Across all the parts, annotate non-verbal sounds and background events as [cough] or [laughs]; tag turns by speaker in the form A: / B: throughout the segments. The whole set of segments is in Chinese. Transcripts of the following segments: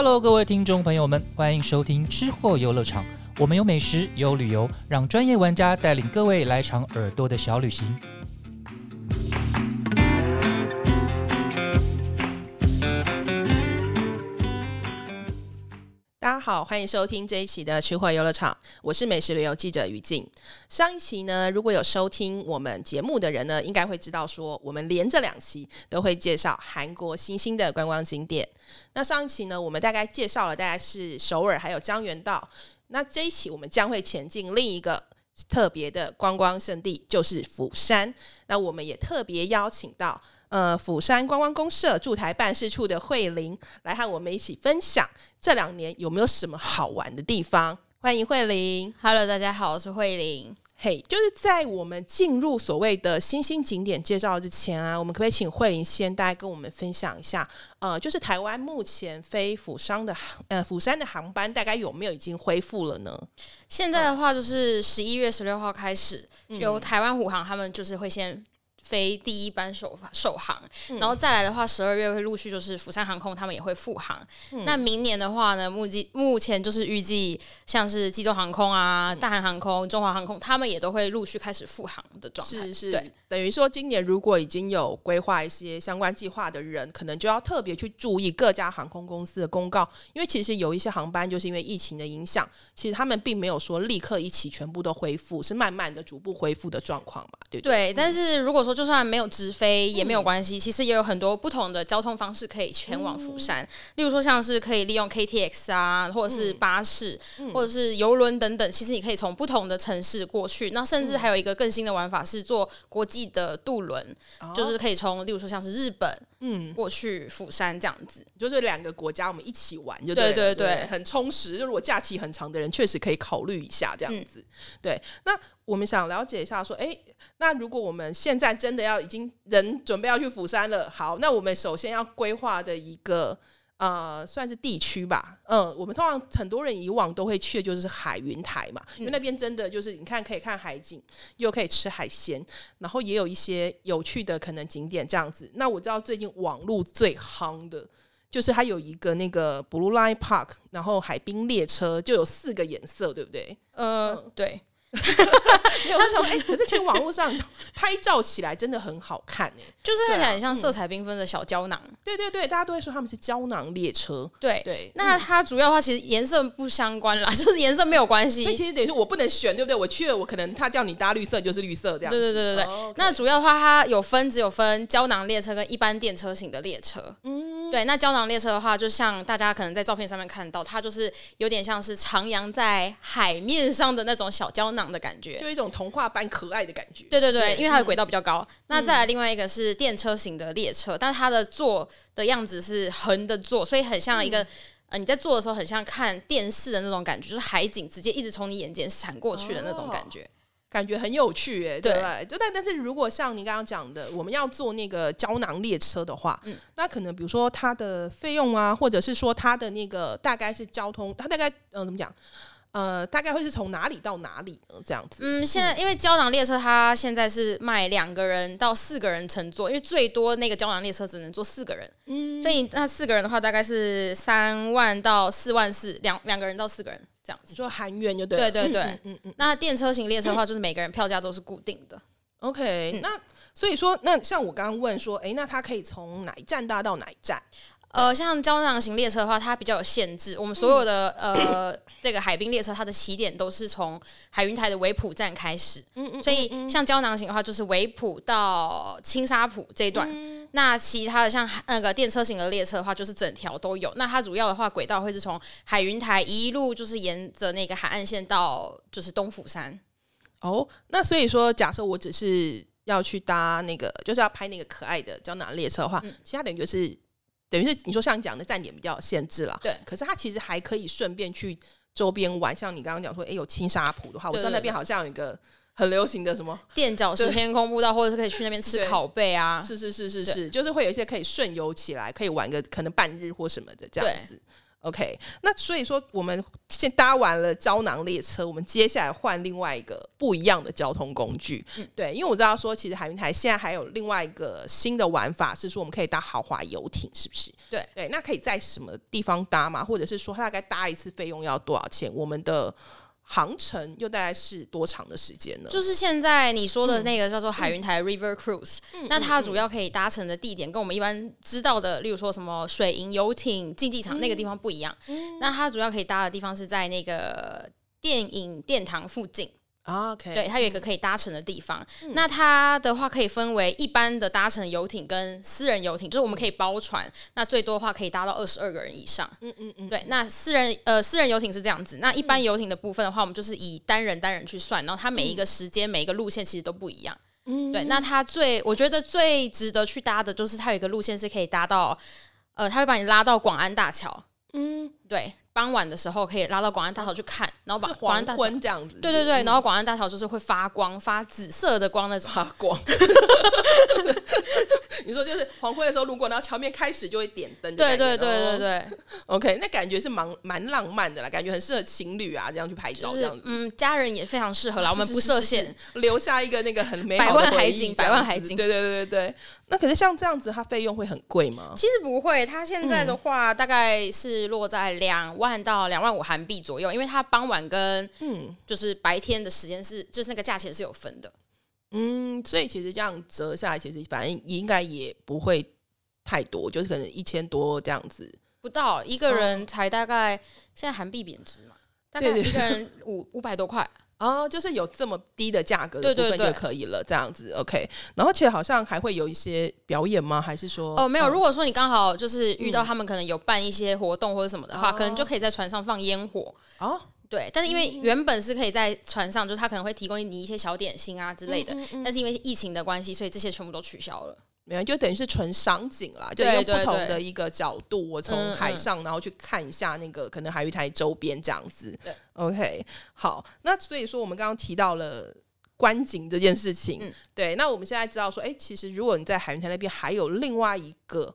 A: Hello，各位听众朋友们，欢迎收听吃货游乐场。我们有美食，有旅游，让专业玩家带领各位来场耳朵的小旅行。
B: 好，欢迎收听这一期的吃货游乐场，我是美食旅游记者于静。上一期呢，如果有收听我们节目的人呢，应该会知道说，我们连着两期都会介绍韩国新兴的观光景点。那上一期呢，我们大概介绍了大概是首尔还有江原道。那这一期我们将会前进另一个特别的观光胜地，就是釜山。那我们也特别邀请到。呃，釜山观光公社驻台办事处的慧玲来和我们一起分享这两年有没有什么好玩的地方。欢迎慧玲
C: ，Hello，大家好，我是慧玲。
B: 嘿，就是在我们进入所谓的新兴景点介绍之前啊，我们可不可以请慧玲先大概跟我们分享一下？呃，就是台湾目前飞釜山的呃釜山的航班大概有没有已经恢复了呢？
C: 现在的话，就是十一月十六号开始，由台湾虎航他们就是会先。飞第一班首首航，然后再来的话，十二月会陆续就是釜山航空他们也会复航。那明年的话呢，目计目前就是预计像是济州航空啊、大韩航空、中华航空，他们也都会陆续开始复航的状态。
B: 是是，对，等于说今年如果已经有规划一些相关计划的人，可能就要特别去注意各家航空公司的公告，因为其实有一些航班就是因为疫情的影响，其实他们并没有说立刻一起全部都恢复，是慢慢的逐步恢复的状况嘛，对？
C: 对，但是如果说就算没有直飞也没有关系，其实也有很多不同的交通方式可以前往釜山。例如说，像是可以利用 KTX 啊，或者是巴士，或者是游轮等等。其实你可以从不同的城市过去。那甚至还有一个更新的玩法是坐国际的渡轮，就是可以从例如说像是日本。嗯，过去釜山这样子，
B: 就是两个国家我们一起玩，就对
C: 对对，
B: 很充实。就如果假期很长的人，确实可以考虑一下这样子。对，那我们想了解一下，说，哎，那如果我们现在真的要已经人准备要去釜山了，好，那我们首先要规划的一个。呃，算是地区吧。嗯，我们通常很多人以往都会去的就是海云台嘛，因为那边真的就是你看可以看海景，又可以吃海鲜，然后也有一些有趣的可能景点这样子。那我知道最近网络最夯的就是它有一个那个 Blue Line Park，然后海滨列车就有四个颜色，对不对？
C: 呃，对。
B: 没有说哎，可是其实网络上 [laughs] 拍照起来真的很好看哎，
C: 就是看起来像色彩缤纷的小胶囊。
B: 对对对，大家都会说他们是胶囊列车。
C: 对
B: 对，
C: 那它主要的话其实颜色不相关啦，[laughs] 就是颜色没有关系。
B: 所以其实等于说我不能选，对不对？我去了，我可能他叫你搭绿色就是绿色这样。
C: 对对对对对。那主要的话，它有分，只有分胶囊列车跟一般电车型的列车。嗯，对。那胶囊列车的话，就像大家可能在照片上面看到，它就是有点像是徜徉在海面上的那种小胶囊的感觉。
B: 就一种童话般可爱的感觉。
C: 对对对，因为它的轨道比较高。那再来另外一个是电车型的列车，但是它的坐的样子是横的坐，所以很像一个呃你在坐的时候很像看电视的那种感觉，就是海景直接一直从你眼前闪过去的那种感觉，
B: 感觉很有趣哎。对，就但但是如果像你刚刚讲的，我们要坐那个胶囊列车的话，嗯，那可能比如说它的费用啊，或者是说它的那个大概是交通，它大概嗯怎么讲？呃，大概会是从哪里到哪里呢？这样子。
C: 嗯，现在因为胶囊列车它现在是卖两个人到四个人乘坐，因为最多那个胶囊列车只能坐四个人。嗯，所以那四个人的话大概是三万到四万四，两两个人到四个人这样子。
B: 就韩元就对。
C: 对对对，嗯嗯。那电车型列车的话，就是每个人票价都是固定的。
B: OK，那所以说，那像我刚刚问说，哎，那它可以从哪一站搭到哪一站？
C: 呃，像胶囊型列车的话，它比较有限制。我们所有的呃，这个海滨列车，它的起点都是从海云台的维普站开始。嗯嗯。所以像胶囊型的话，就是维普到青沙浦这一段。那其他的像那个电车型的列车的话，就是整条都有。那它主要的话，轨道会是从海云台一路就是沿着那个海岸线到就是东釜山。
B: 哦，那所以说，假设我只是要去搭那个，就是要拍那个可爱的胶囊列车的话，其他等于就是。等于是你说像你讲的站点比较有限制了，
C: 对。
B: 可是它其实还可以顺便去周边玩，像你刚刚讲说，哎，有青沙浦的话，我知道那边好像有一个很流行的什么
C: 垫脚石天空步道，或者是可以去那边吃烤贝啊。
B: 是是是是是，就是会有一些可以顺游起来，可以玩个可能半日或什么的这样子。OK，那所以说我们先搭完了胶囊列车，我们接下来换另外一个不一样的交通工具。对，因为我知道说，其实海云台现在还有另外一个新的玩法，是说我们可以搭豪华游艇，是不是？
C: 对
B: 对，那可以在什么地方搭吗？或者是说，大概搭一次费用要多少钱？我们的航程又大概是多长的时间呢？
C: 就是现在你说的那个叫做海云台 River Cruise，、那它主要可以搭乘的地点跟我们一般知道的，例如说什么水银游艇竞技场那个地方不一样。那它主要可以搭的地方是在那个电影殿堂附近。对，它有一个可以搭乘的地方。那它的话可以分为一般的搭乘游艇跟私人游艇，就是我们可以包船，那最多的话可以搭到二十二个人以上。嗯嗯嗯。对，那私人呃私人游艇是这样子，那一般游艇的部分的话，我们就是以单人单人去算，然后它每一个时间、每一个路线其实都不一样。嗯。对，那它最我觉得最值得去搭的就是它有一个路线是可以搭到，呃，它会把你拉到广安大桥。嗯。对。傍晚的时候可以拉到广安大桥去看，然后把广安大桥
B: 这样子，
C: 对对对，然后广安大桥就是会发光，发紫色的光那种
B: 发光。[laughs] 你说就是黄昏的时候路过，然后桥面开始就会点灯，
C: 对对对对对。
B: OK，那感觉是蛮蛮浪漫的啦，感觉很适合情侣啊这样去拍照这样子。
C: 嗯，家人也非常适合啦，我们不设限，
B: 留下一个那个很美
C: 百
B: 好的
C: 万海景，百万海景。
B: 对对对对对。那可是像这样子，它费用会很贵吗？
C: 其实不会，它现在的话大概是落在两万到两万五韩币左右，因为它傍晚跟
B: 嗯
C: 就是白天的时间是，就是那个价钱是有分的。
B: 嗯，所以其实这样折下来，其实反正应该也不会太多，就是可能一千多这样子。
C: 不到一个人才大概，现在韩币贬值嘛，大概
B: 对对
C: 一个 [laughs] 人五五百多块。
B: 哦，就是有这么低的价格的部分就可以了，这样子 OK。然后，且好像还会有一些表演吗？还是说
C: 哦，没有。
B: 嗯
C: 如果说你刚好就是遇到他们可能有办一些活动或者什么的话，
B: 哦
C: 可能就可以在船上放烟火。
B: 哦，
C: 对，但是因为
B: 嗯
C: 原本是可以在船上，就是他可能会提供你一些小点心啊之类
B: 嗯
C: 的，但是因为疫情的关系，所以这些全部都取消了。
B: 没有，就等于是纯赏景啦，就用不同的一个角度，我从海上然后去看一下那个可能海域台周边这样子
C: 对。
B: OK，好，那所以说我们刚刚提到了。观景这件事情，
C: 嗯
B: 对，那我们现在知道说，哎、其实如果你在海云台那边还有另外一个，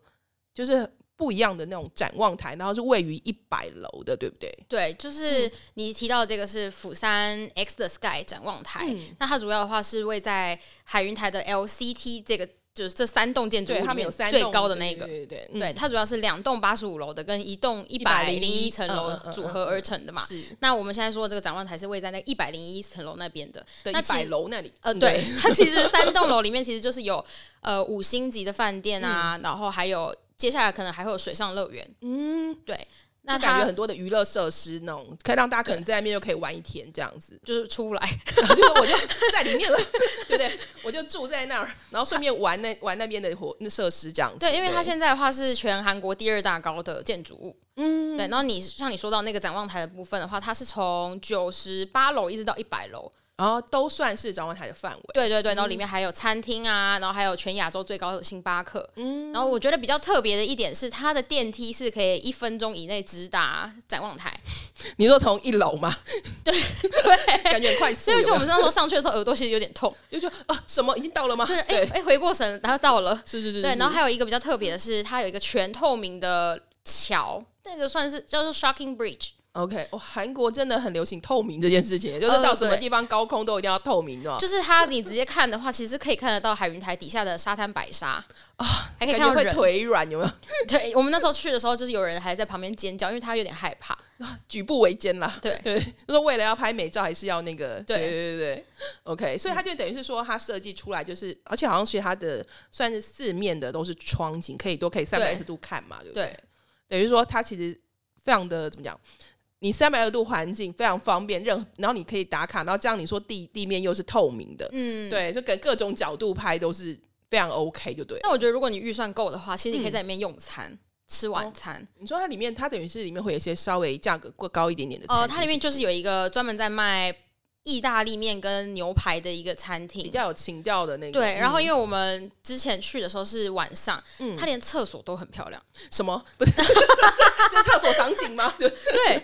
B: 就是不一样的那种展望台，然后是位于一百楼的，对不对？
C: 对，就是
B: 嗯
C: 你提到这个是釜山 X 的 Sky 展望台，
B: 嗯
C: 那它主要的话是位在海云台的 LCT 这个，就是这三栋建筑物
B: 对，他们
C: 里面最
B: 有三栋
C: 高的那个。
B: 对对对，嗯
C: 对，它主要是两栋八十五楼的跟一栋一百零一层楼组合而成的嘛。
B: 是
C: 那我们现在说的这个展望台是位在那一百零一层楼那边的。
B: 的一
C: 那
B: 百楼那里，
C: 呃，
B: 嗯
C: 对，[laughs] 它其实三栋楼里面 [laughs] 其实就是有呃五星级的饭店
B: 嗯
C: 啊，然后还有接下来可能还会有水上乐园。
B: 嗯，
C: 对，那
B: 那感觉很多的娱乐设施那种，可以让大家可能在那边就可以玩一天这样子。
C: 就是出来，[laughs]
B: 然后就是我就在里面了，[laughs] 对不对？我就住在那儿，然后顺便玩那玩那边的活那设施这样子。
C: 对，因为它现在的话是全韩国第二大高的建筑物。
B: 嗯
C: 对，然后你像你说到那个展望台的部分的话，它是从九十八楼一直到一百楼。
B: 然后都算是展望台的范围。
C: 对对对，然后里面还有餐厅啊，然后还有全亚洲最高的星巴克。嗯，然后我觉得比较特别的一点是，它的电梯是可以一分钟以内直达展望台。
B: 你说从一楼吗？
C: 对对，[laughs]
B: 感觉很快速。
C: 所以就我们
B: 有
C: 那时候上去的时候，耳朵其实有点痛，
B: 就就啊，什么已经到了吗？
C: 就是哎
B: 对，
C: 哎回过神，然后到了。
B: 是是是，
C: 对，然后还有一个比较特别的是，它有一个全透明的桥，那个算是叫做 Shocking Bridge。
B: OK，哦，韩国真的很流行透明这件事情，就是到什么地方高空都一定要透明的，
C: 就是它，你直接看的话，其实可以看得到海云台底下的沙滩白沙啊，还可以看到人。
B: 腿软，有没有？[laughs]
C: 对，我们那时候去的时候，就是有人还在旁边尖叫，因为他有点害怕。[laughs]
B: 举步维艰啦。
C: 对 [laughs]
B: 对，就是为了要拍美照，还是要那个，
C: 对
B: 对对，OK，所以它就等于是说，它设计出来就是，而且好像是它的算是四面的都是窗景，可以都可以三百六十度看嘛，对不对？
C: 对
B: 等于说它其实非常的怎么讲？你三百六十度环境非常方便，任然后你可以打卡，然后这样你说地地面又是透明的，
C: 嗯，。
B: 对，就给各种角度拍都是非常 OK，就对。
C: 那我觉得，如果你预算够的话，其实你可以
B: 嗯
C: 在里面用餐、吃晚餐。
B: 你说它里面，它等于是里面会有一些稍微价格过高一点点的餐厅，
C: 呃，它里面就是有一个专门在卖意大利面跟牛排的一个餐厅。
B: 比较有情调的那个。
C: 对，然后
B: 嗯
C: 因为我们之前去的时候是晚上，
B: 嗯
C: 它连厕所都很漂亮。
B: 什么不是？厕所场景吗？[laughs]
C: 对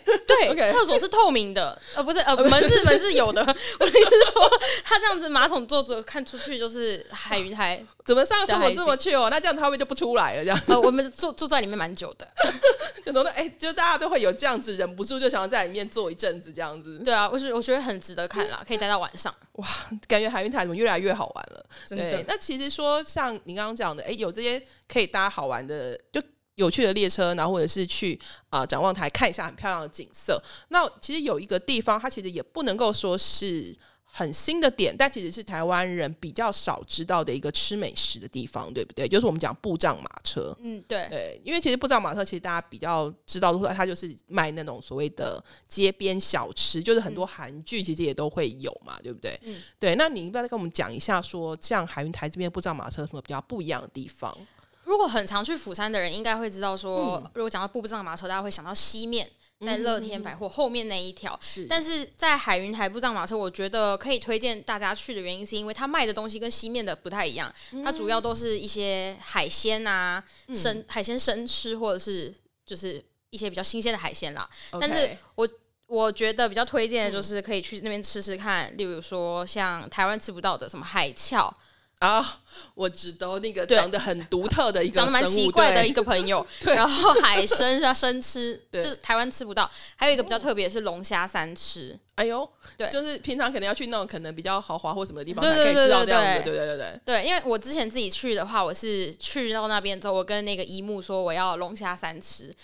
C: 对
B: 对
C: 厕所是透明的，呃，不是，呃，门是门是有的。[laughs] 我的意思是说，它这样子马桶坐着看出去就是海云台
B: 怎么上厕所这么去哦？那这样他会就不出来了，这样。
C: 呃，我们住住在里面蛮久的，[laughs]
B: 就懂得哎，就大家都会有这样子，忍不住就想要在里面坐一阵子，这样子。
C: 对啊，我是我觉得很值得看啦，可以待到晚上。
B: 哇，感觉海云台怎么越来越好玩了？
C: 对，
B: 那其实说像你刚刚讲的，哎，有这些可以搭好玩的，就有趣的列车，然后或者是去啊展望台看一下很漂亮的景色。那其实有一个地方，它其实也不能够说是。很新的点，但其实是台湾人比较少知道的一个吃美食的地方，对不对？就是我们讲布障马车。
C: 嗯，对
B: 对，因为其实布障马车其实大家比较知道的话，它就是卖那种所谓的街边小吃，就是很多韩剧其实也都会有嘛，对不对？嗯，对。那你要不要再跟我们讲一下，说像海云台这边布障马车有什么比较不一样的地方？
C: 如果很常去釜山的人，应该会知道说，如果讲到布障马车，大家会想到西面。在乐天百货后面那一条，是，但是在海云台布障马车，我觉得可以推荐大家去的原因，是因为它卖的东西跟西面的不太一样，它主要都是一些海鲜啊，生海鲜生吃，或者是就是一些比较新鲜的海鲜啦。但是我我觉得比较推荐的就是可以去那边吃吃看，例如说像台湾吃不到的什么海鞘。
B: 啊，我知道那个长得很独特的一个
C: 长得蛮奇怪的一个朋友，[laughs] 然后海参要生吃，[laughs] 就台湾吃不到。还有一个比较特别是龙虾三吃，
B: 哎呦，对，就是平常可能要去那种可能比较豪华或什么地方才可以吃到这样子，对对对对。
C: 对，因为我之前自己去的话，我是去到那边之后，我跟那个姨母说我要龙虾三吃。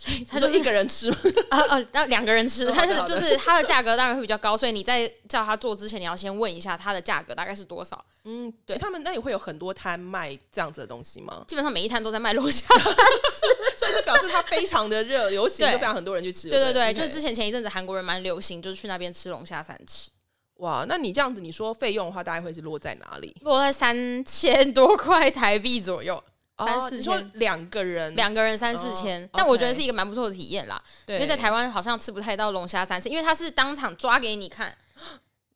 C: 所以他就
B: 一个人吃，
C: 呃 [laughs] 呃，要两个人吃，但是就是它的价格当然会比较高，所以你在叫他做之前，你要先问一下它的价格大概是多少。
B: 嗯，对他们那里会有很多摊卖这样子的东西吗？
C: 基本上每一摊都在卖龙虾，[laughs]
B: 所以就表示它非常的热，流行，[laughs] 就非常很多人去吃。
C: 对对对，就是之前前一阵子韩国人蛮流行，就是去那边吃龙虾三吃。
B: 哇，那你这样子，你说费用的话，大概会是落在哪里？
C: 落在三千多块台币左右。三四千
B: 两个人，
C: 两个人三四千，但我觉得是一个蛮不错的体验啦。对，因为在台湾好像吃不太到龙虾三次，因为他是当场抓给你看，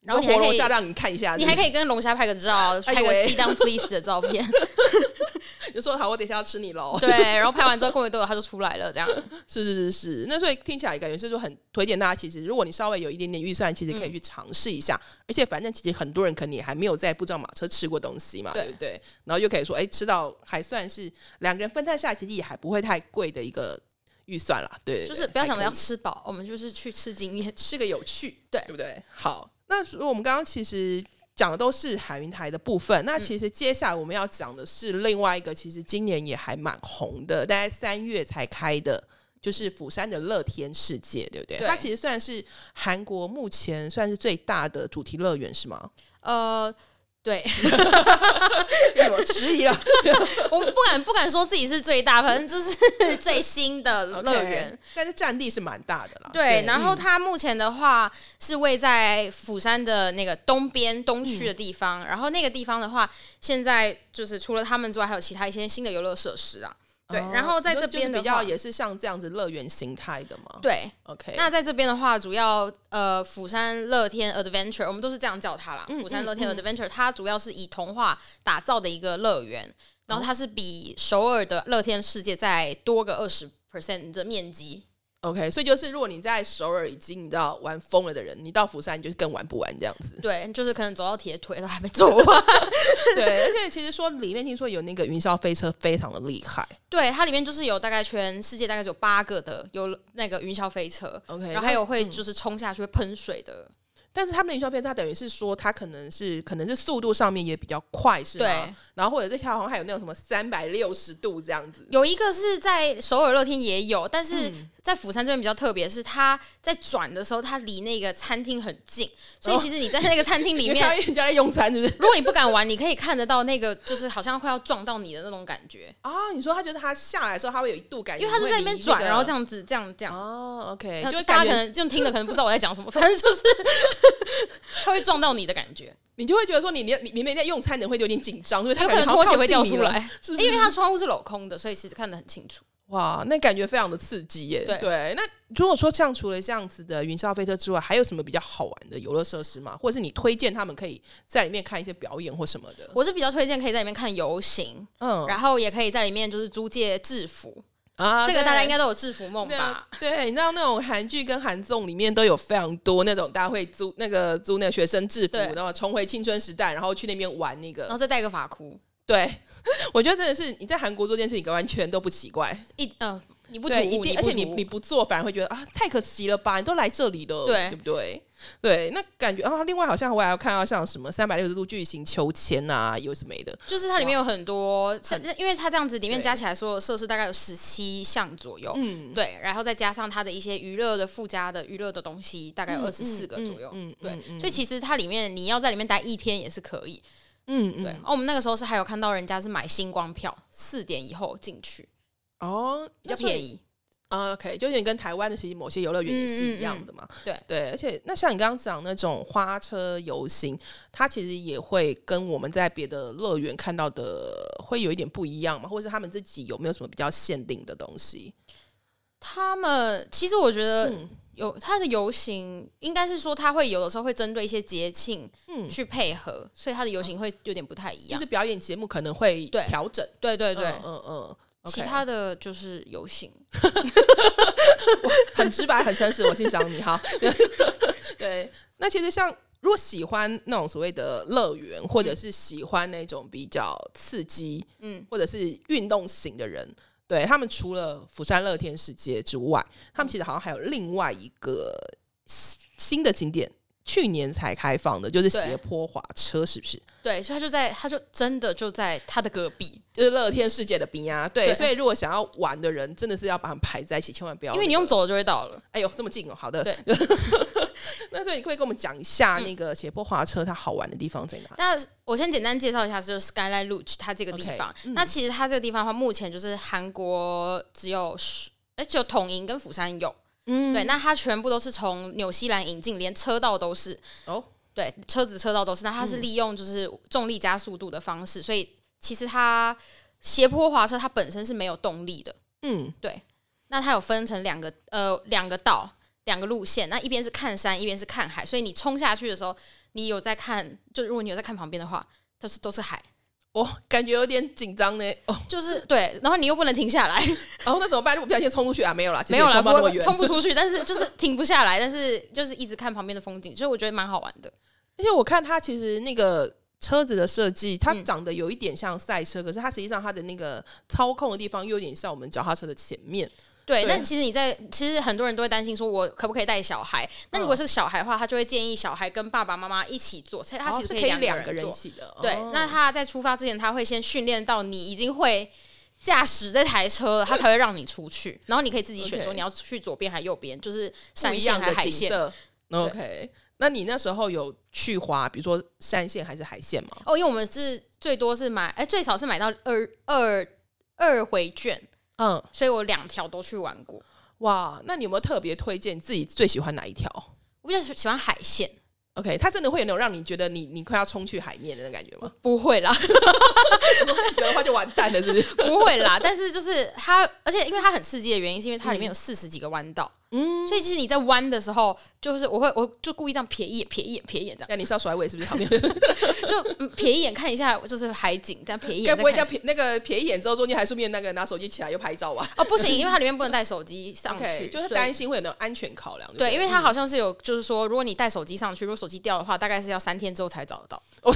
B: 然后活龙虾让你看一下，
C: 你还可以跟龙虾拍个照，[laughs] 拍个 sit down please 的照片。[laughs]
B: 就说好，我等下要吃你喽。
C: 对，然后拍完之后过没多久他就出来了，这样。[laughs]
B: 是是是是，那所以听起来感觉是说很推荐大家。其实如果你稍微有一点点预算，其实可以去尝试一下。而且反正其实很多人可能也还没有在不知道马车吃过东西嘛，对不对？然后又可以说，哎，吃到还算是两个人分摊下来，其实也还不会太贵的一个预算啦。对，
C: 就是不要想着要吃饱，我们就是去吃经验，
B: 吃个有趣，
C: 对，
B: 对不对？好，那我们刚刚其实。讲的都是海云台的部分，那其实接下来我们要讲的是另外一个，其实今年也还蛮红的，大概三月才开的，就是釜山的乐天世界，对不对？它其实算是韩国目前算是最大的主题乐园，是吗？
C: 呃。对，
B: 我迟疑了。[laughs]
C: 我不敢不敢说自己是最大，反正就是 [laughs] 最新的乐园。
B: 但是占地是蛮大的啦。
C: 对，然后它目前的话是位在釜山的那个东边东区的地方。然后那个地方的话，现在就是除了他们之外，还有其他一些新的游乐设施啊。对，然后在这边
B: 比较也是像这样子乐园形态的嘛。
C: 对
B: ，OK。
C: 那在这边的话，主要呃，釜山乐天 Adventure，我们都是这样叫它啦。釜山乐天 Adventure，它主要是以童话打造的一个乐园，然后它是比首尔的乐天世界再多个二十 percent 的面积。
B: OK，所以就是如果你在首尔已经你知道玩疯了的人，你到釜山你就更玩不完这样子。
C: 对，就是可能走到铁腿都还没走完。[laughs]
B: 对，而且其实说里面听说有那个云霄飞车非常的厉害。
C: 对，它里面就是有大概全世界大概只有八个的有那个云霄飞车。OK，然后还有会就是冲下去会喷水的。
B: 但是他们的营销片，它等于是说，它可能是可能是速度上面也比较快，是吗？
C: 对。
B: 然后或者这条好像还有那种什么三百六十度这样子。
C: 有一个是在首尔乐天也有，但是在釜山这边比较特别，是它在转的时候，它离那个餐厅很近，所以其实你在那个餐厅里面，
B: 人家在用餐，是不是？
C: 如果你不敢玩，你可以看得到那个，就是好像快要撞到你的那种感觉
B: 啊。你说他觉得他下来的时候，他会有一度感觉，
C: 因为他是在那边转，然后这样子，这样这样。
B: 哦，OK，
C: 就大家可能就听的可能不知道我在讲什么，[laughs] 反正就是。[laughs] 它会撞到你的感觉，
B: 你就会觉得说你你你每天用餐，你会有点紧张，因为
C: 有可能拖鞋会掉出来，因为它窗户是镂空的，所以其实看得很清楚。
B: 哇，那感觉非常的刺激耶！对，那如果说像除了这样子的云霄飞车之外，还有什么比较好玩的游乐设施吗？或者是你推荐他们可以在里面看一些表演或什么的？
C: 我是比较推荐可以在里面看游行，嗯，然后也可以在里面就是租借制服。啊，这个大家应该都有制服梦吧？[laughs]
B: 对，你知道那种韩剧跟韩综里面都有非常多那种大家会租那个租那个学生制服，然后重回青春时代，然后去那边玩那个，
C: 然后再戴个发箍。
B: 对，[laughs] 我觉得真的是你在韩国做这件事情，完全都不奇怪。
C: 一嗯，你不突
B: 对，一，定，而且你你不做，反而会觉得啊，太可惜了吧？你都来这里了，
C: 对
B: 对不对？对，那感觉啊，另外好像我还要看到像什么三百六十度巨型秋千啊，有什么的，
C: 就是它里面有很多，像因为它这样子里面加起来所有设施大概有十七项左右，
B: 嗯，
C: 对，然后再加上它的一些娱乐的附加的娱乐的东西，大概有
B: 嗯
C: 二十四个左右。
B: 嗯，
C: 对所以其实它里面你要在里面待一天也是可以。
B: 嗯，嗯
C: 对，哦，我们那个时候是还有看到人家是买星光票，四点以后进去，
B: 哦，
C: 比较便宜。
B: 啊，OK，就有点跟台湾的其实某些游乐园也是一样的嘛。
C: 对
B: 对，而且那像你刚刚讲那种花车游行，它其实也会跟我们在别的乐园看到的会有一点不一样嘛，或者是他们自己有没有什么比较限定的东西？
C: 他们其实我觉得
B: 嗯
C: 有它的游行，应该是说它会有的时候会针对一些节庆
B: 嗯，
C: 去配合，所以它的游行会有点不太一样
B: 就是。表演节目可能会调整。
C: 对对对，
B: 嗯嗯嗯，
C: 其他的就是游行。[laughs]
B: 很直白、很诚实，我欣赏你哈。[laughs] 对，那其实像如果喜欢那种所谓的乐园，或者是喜欢那种比较刺激，
C: 嗯，
B: 或者是运动型的人，对他们除了釜山乐天世界之外，他们其实好像还有另外一个新新的景点。去年才开放的，就是斜坡滑车，是不是？
C: 对，所以他就在，他就真的就在他的隔壁，
B: 就是乐天世界的冰啊，对，
C: 对
B: 所以如果想要玩的人，真的是要把他们排在一起，千万不要、
C: 因为你用，走了就会到了。
B: 哎呦，这么近哦，好的，
C: 对。[laughs]
B: 那所以你可以跟我们讲一下那个斜坡滑车它好玩的地方在哪？
C: 那我先简单介绍一下，就是 Skyline Lodge 它这个地方。
B: 嗯
C: 那其实它这个地方的话，目前就是韩国只有十，哎，只有统营跟釜山有。
B: 嗯
C: 对，那它全部都是从纽西兰引进，连车道都是。
B: 哦，
C: 对，车子车道都是。那它是利用就是重力加速度的方式，所以其实它斜坡滑车它本身是没有动力的。
B: 嗯对
C: 那它有分成两个呃两个道两个路线，那一边是看山，一边是看海，所以你冲下去的时候，你有在看，就如果你有在看旁边的话，都是都是海，
B: 哦，感觉有点紧张呢。哦，
C: 就是对，然后你又不能停下来，
B: 哦，那怎么办？如果不小心冲出去啊？没有啦，
C: 没有啦，
B: 冲不
C: 出去，但是就是停不下来，但是就是一直看旁边的风景，所以我觉得蛮好玩的。
B: 而且我看它其实那个车子的设计，它
C: 嗯
B: 长得有一点像赛车，可是它实际上它的那个操控的地方又有点像我们脚踏车的前面。
C: 对，
B: 对
C: 但其实你在，其实很多人都会担心说，我可不可以带小孩？那如果是小孩的话，他就会建议小孩跟爸爸妈妈一起做，所以他其实
B: 可以
C: 两
B: 两个人一。起的。
C: 对，
B: 哦
C: 那他在出发之前，他会先训练到你已经会驾驶这台车了，他才会让你出去。然后你可以自己选说你要去左边还是右边，就是山线还是海线。
B: OK，那你那时候有去滑，比如说山线还是海线吗？
C: 哦，因为我们是最多是买，哎、最少是买到二二二回券，
B: 嗯，
C: 所以我两条都去玩过。
B: 哇，那你有没有特别推荐自己最喜欢哪一条
C: 我比较喜欢海线
B: ，？OK，它真的会有那种让你觉得你你快要冲去海面的那种感觉吗？
C: 不会啦，[laughs]
B: 有的话就完蛋了，是不是？
C: 不会啦。但是就是它，而且因为它很刺激的原因，是因为它里面有四十几个弯道，
B: 嗯，
C: 所以其实你在弯的时候，就是我会我就故意这样瞥一眼、瞥一眼、瞥一眼这样，
B: 那你是要甩尾是不是？旁边 [laughs]
C: 就嗯瞥一眼看一下，就是海景，这样瞥一眼
B: 该不会叫。瞥那个瞥一眼之后，中间还顺便那个拿手机起来又拍照吧
C: 哦，不行，[laughs] 因为它里面不能带手机上去
B: 就是担心会有那种安全考量。
C: 对，因为它
B: 嗯
C: 好像是有，就是说，如果你带手机上去，如果手机掉的话，大概是要三天之后才找得到。[laughs]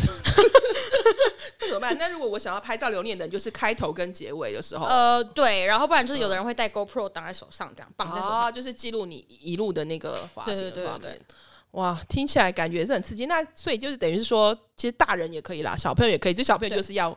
B: 那怎么办？那如果我想要拍照留念的，就是开头跟结尾的时候，
C: 呃，对，然后不然就是有的人会带 GoPro 挡在手上，这样绑在手上。
B: 啊，就是记录你一路的那个滑行
C: 对对对对。
B: 哇，听起来感觉是很刺激。那所以就是等于是说，其实大人也可以啦，小朋友也可以。这小朋友就是要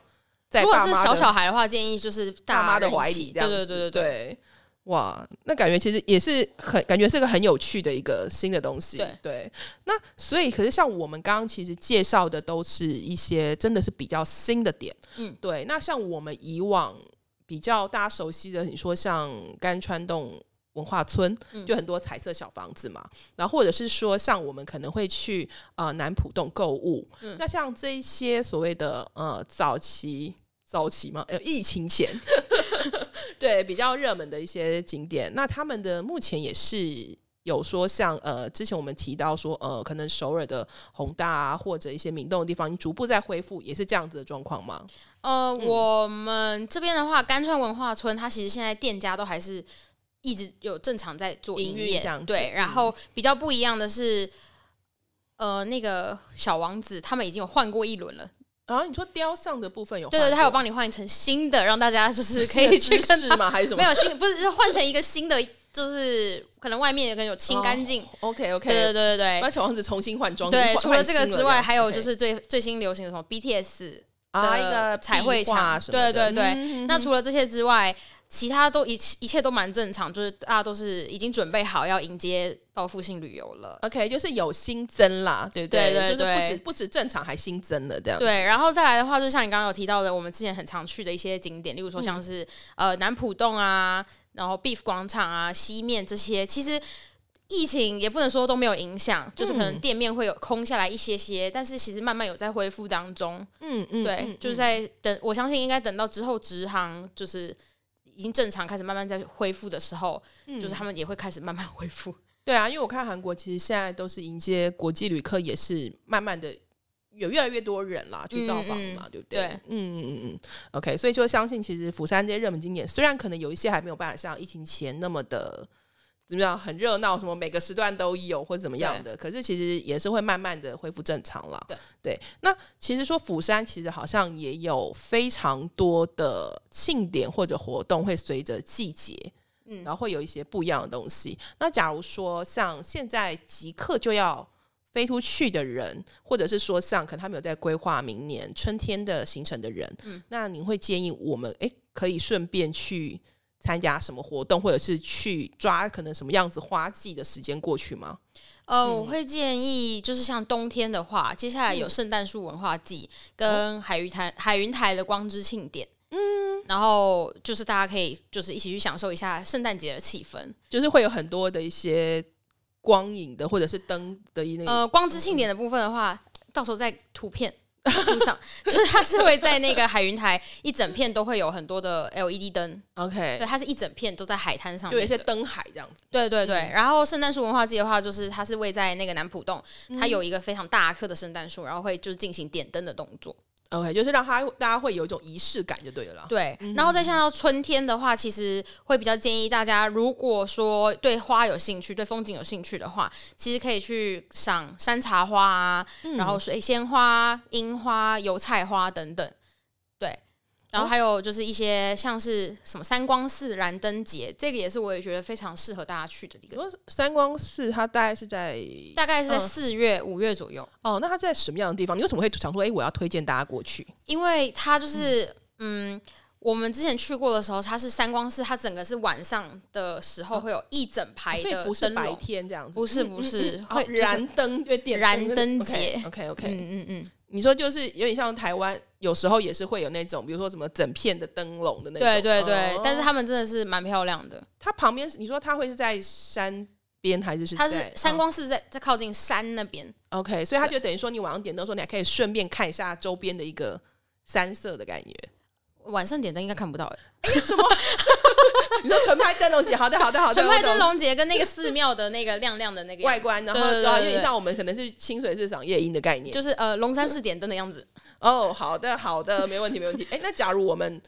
B: 在
C: 如果是小小孩的话，建议就是
B: 大妈的怀里这样子。
C: 对对对对。
B: 对。哇，那感觉其实也是很感觉是个很有趣的一个新的东西。
C: 对
B: 那所以可是像我们刚刚其实介绍的都是一些真的是比较新的点。
C: 嗯，
B: 对。那像我们以往比较大家熟悉的，你说像甘川洞文化村，
C: 嗯
B: 就很多彩色小房子嘛。然后或者是说像我们可能会去呃南浦洞购物。
C: 嗯
B: 那像这一些所谓的呃早期。早期嘛，呃，疫情前，[laughs] [laughs] 对比较热门的一些景点，那他们的目前也是有说像呃，之前我们提到说呃，可能首尔的宏大啊，或者一些明洞的地方，逐步在恢复，也是这样子的状况吗？
C: 呃，我们这边的话，甘川文化村，它其实现在店家都还是一直有正常在做
B: 营
C: 营业，
B: 运这样
C: 对。
B: 嗯
C: 然后比较不一样的是，呃，那个小王子他们已经有换过一轮了，
B: 然后你说雕像的部分有
C: 对对，他有
B: 帮
C: 帮你换成新的，让大家就是可以去看到
B: 是吗？还是什么？
C: 没有新，不是是换成一个新的，就是可能外面可能有清干净。
B: OK OK，
C: 对对对对
B: 帮小王子重新换装。
C: 对，
B: 换
C: 除了这个之外，还有就。是最最新流行的什么 BTS
B: 啊，一个
C: 彩绘墙，对对对。
B: 嗯
C: 那除了这些之外，其他都一一切都蛮正常，就是大家都是已经准备好要迎接报复性旅游了。
B: OK，就是有新增啦，对不
C: 对对
B: 就是不止不止正常，还新增了这样。
C: 对，然后再来的话，就像你刚刚有提到的，我们之前很常去的一些景点，例如说像是、呃南浦洞啊，然后 Beef 广场啊、西面这些，其实疫情也不能说都没有影响，就是可能
B: 嗯
C: 店面会有空下来一些些，但是其实慢慢有在恢复当中。
B: 嗯嗯，
C: 对，
B: 嗯
C: 就是在等，我相信应该等到之后直航就是已经正常开始慢慢在恢复的时候，
B: 嗯
C: 就是他们也会开始慢慢恢复。[laughs]
B: 对啊，因为我看韩国其实现在都是迎接国际旅客，也是慢慢的有越来越多人啦去造访嘛，对不对？
C: 对
B: 嗯嗯嗯嗯。OK，所以就相信其实釜山这些热门景点，虽然可能有一些还没有办法像疫情前那么的。怎么样？很热闹，什么每个时段都有，或者怎么样的？可是其实也是会慢慢的恢复正常了。
C: 对
B: 那其实说釜山其实好像也有非常多的庆典或者活动会随着季节，
C: 嗯
B: 然后会有一些不一样的东西。那假如说像现在即刻就要飞出去的人，或者是说像可能他们有在规划明年春天的行程的人，
C: 嗯
B: 那您会建议我们诶可以顺便去参加什么活动，或者是去抓可能什么样子花季的时间过去吗？
C: 呃，
B: 嗯
C: 我会建议，就是像冬天的话，接下来有圣诞树文化季跟海云台海云台的光之庆典。嗯，然后就是大家可以就是一起去享受一下圣诞节的气氛。
B: 就是会有很多的一些光影的，或者是灯的一那个、
C: 呃，光之庆典的部分的话，到时候再图片图上，[laughs] 就是它是会在那个海云台一整片都会有很多的 LED 灯
B: ，OK，
C: 对，它是一整片都在海滩上
B: 就有一。些灯海这样子。
C: 对对对，然后圣诞树文化季的话，就是它是位在那个南浦洞，它有一个非常大棵的圣诞树，然后会就是进行点灯的动作。
B: OK，就是让他大家会有一种仪式感就对了啦。
C: 对，然后再像到春天的话，其实会比较建议大家，如果说对花有兴趣、对风景有兴趣的话，其实可以去赏山茶花啊，然后水仙花、樱花、油菜花等等。对，然后还有就是一些像是什么三光寺燃灯节，这个也是我也觉得非常适合大家去的一个，
B: 三光寺，它大概是在
C: 大概是在
B: 嗯。
C: 四月、五月左右，
B: 哦，那它在什么样的地方？你为什么会想说，哎、我要推荐大家过去？
C: 因为它就是嗯。我们之前去过的时候，它是三光寺，它整个是晚上的时候会有一整排的
B: 不是白，天这样子，
C: 不是不是
B: 哦 [laughs]
C: 会就是
B: 燃灯，因为点
C: 燃灯节。
B: OK OK，,
C: 嗯嗯嗯，
B: 你说就是有点像台湾，有时候也是会有那种，比如说什么整片的灯笼的那种。
C: 对对对，
B: 哦
C: 但是他们真的是蛮漂亮的。
B: 它旁边是，你说它会是在山边还是是
C: 它是
B: 在
C: 三光寺在在靠近山那边，
B: 哦 OK，所以它就等于说你晚上点灯的时候，你还可以顺便看一下周边的一个山色的感觉。
C: 晚上点灯应该看不到哎。[laughs] [laughs]
B: 你说纯拍灯笼节，好的好的好的，
C: 纯拍灯笼节跟那个寺庙的那个亮亮的那个，
B: 外观，然后有
C: 对
B: 点像我们可能是清水市场夜莺的概念。
C: 就是呃龙山寺点灯的样子。
B: 哦，好的好的，没问题没问题。哎，那假如我们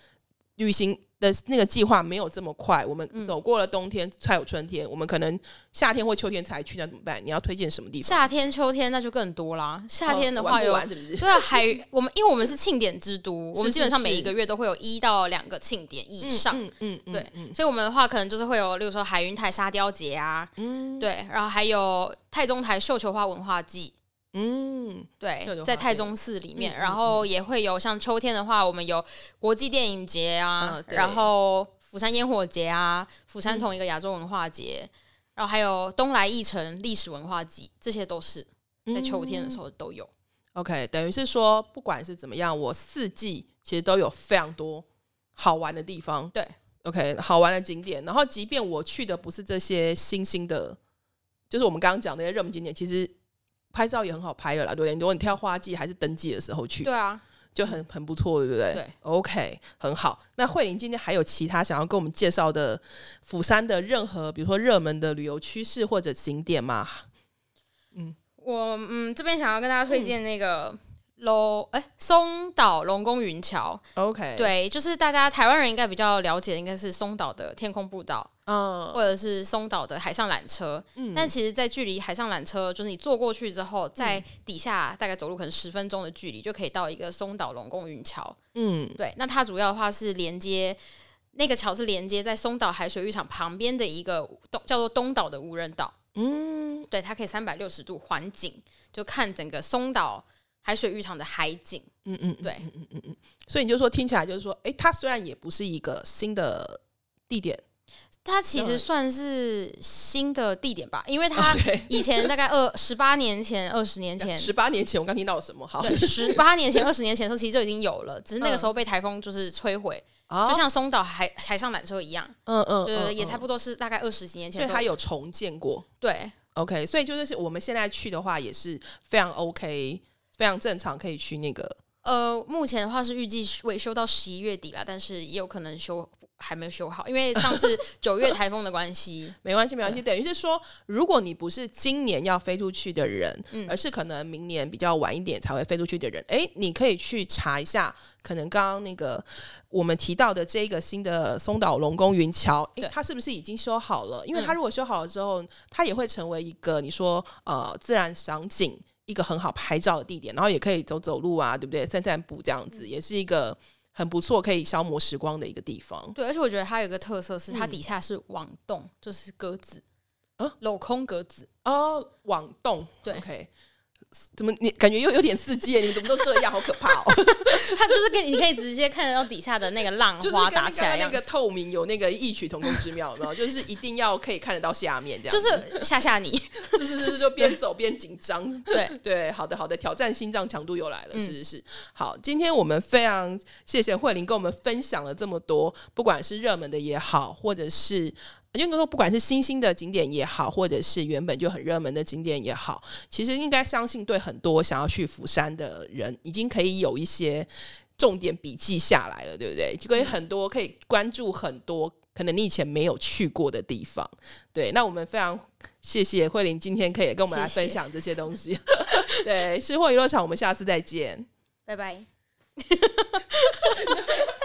B: 旅行的那个计划没有这么快，我们
C: 嗯
B: 走过了冬天才有春天，我们可能夏天或秋天才去，那怎么办？你要推荐什么地方？
C: 夏天、秋天那就更多啦。夏天的
B: 哦玩不
C: 话有。
B: 完是不是？
C: 对啊，海我们因为我们是庆典之都，我们基本上每一个月都会有一到两个庆典以上。
B: 嗯嗯嗯，
C: 对
B: 嗯
C: 所以我们的话可能就是会有，例如说海云台沙雕节啊，
B: 嗯
C: 对，然后还有太宗台绣球花文化季，
B: 嗯
C: 对在太中寺里面，然后也会有像秋天的话，我们有国际电影节啊，
B: 嗯
C: 然后釜山烟火节啊，釜山同一个亚洲文化节，然后还有东来义城历史文化季，这些都是在秋天的时候都有。
B: OK，等于是说，不管是怎么样，我四季其实都有非常多好玩的地方。
C: 对
B: ，OK，好玩的景点。然后，即便我去的不是这些新兴的，就是我们刚刚讲的那些热门景点，其实拍照也很好拍的啦，对不对？如果你挑花季还是登记的时候去，
C: 对啊，
B: 就很很不错，对不对？
C: 对
B: ，OK，很好。那慧玲今天还有其他想要跟我们介绍的釜山的任何，比如说热门的旅游趋势或者景点吗？
C: 嗯我嗯这边想要跟大家推荐那个龙哎松岛龙宫云桥。
B: OK，，
C: 对，就是大家台湾人应该比较了解，应该是松岛的天空步道，
B: 嗯
C: 或者是松岛的海上缆车。但其实，在距离海上缆车，就是你坐过去之后，在底下大概走路可能十分钟的距离，就可以到一个松岛龙宫云桥。
B: 嗯
C: 对，那它主要的话是连接那个桥是连接在松岛海水浴场旁边的一个东叫做东岛的无人岛。
B: 嗯，
C: 对，它可以三百六十度环景，就看整个松岛海水浴场的海景。
B: 嗯嗯，
C: 对，嗯嗯嗯
B: 所以你就说听起来就是说，哎，它虽然也不是一个新的地点，
C: 它其
B: 对
C: 实算是新的地点吧，因为它 [laughs] 以前大概二十八年前、二十年前，
B: 十八年前我刚听到了什么？好，
C: 十八年前、二十年前的时候，其实就已经有了，只是那个
B: 嗯
C: 时候被台风就是摧毁，
B: 哦
C: 就像松岛海海上缆车一样，
B: 嗯嗯，
C: 对也差不多是大概二十几年前
B: 所以。它有重建过。
C: 对
B: OK，所以就是我们现在去的话也是非常 OK，非常正常，可以去那个。
C: 呃，目前的话是预计维修到十一月底啦，但是也有可能修还没有修好，因为上次九月台风的关系。[laughs]
B: 没关系，没关系。等于是说，如果你不是今年要飞出去的人，
C: 嗯
B: 而是可能明年比较晚一点才会飞出去的人，哎，你可以去查一下，可能刚刚那个我们提到的这个新的松岛龙宫云桥，它是不是已经修好了？因为
C: 嗯
B: 它如果修好了之后，它也会成为一个你说呃自然赏景一个很好拍照的地点，然后也可以走走路啊，对不对？散散步这样
C: 嗯
B: 子，也是一个很不错可以消磨时光的一个地方。
C: 对，而且我觉得它有一个特色是，它
B: 嗯
C: 底下是网洞，就是格子，
B: 啊
C: 镂空格子。
B: 哦，网洞，
C: 对
B: ，OK。怎么你感觉又有点刺激？你们怎么都这样？好可怕哦！[laughs]
C: 它就是跟你可以直接看得到底下的那个浪花打起来那
B: 个透明有那个异曲同工之妙，有没有？就是一定要可以看得到下面这样
C: 就，是吓吓你。[laughs]
B: 是是是是，就边走边紧张。[laughs]
C: 对，
B: 对，好的好的，挑战心脏强度又来了，
C: 嗯
B: 是是是。好，今天我们非常谢谢慧玲跟我们分享了这么多，不管是热门的也好，或者是。应该说，不管是新兴的景点也好，或者是原本就很热门的景点也好，其实应该相信对很多想要去釜山的人，已经可以有一些重点笔记下来了，对不对？就可以很多可以关注很多可能你以前没有去过的地方。对，那我们非常谢谢慧玲今天可以跟我们来分享这些东西。[laughs] 对，吃货娱乐场，我们下次再见。
C: 拜拜。[laughs]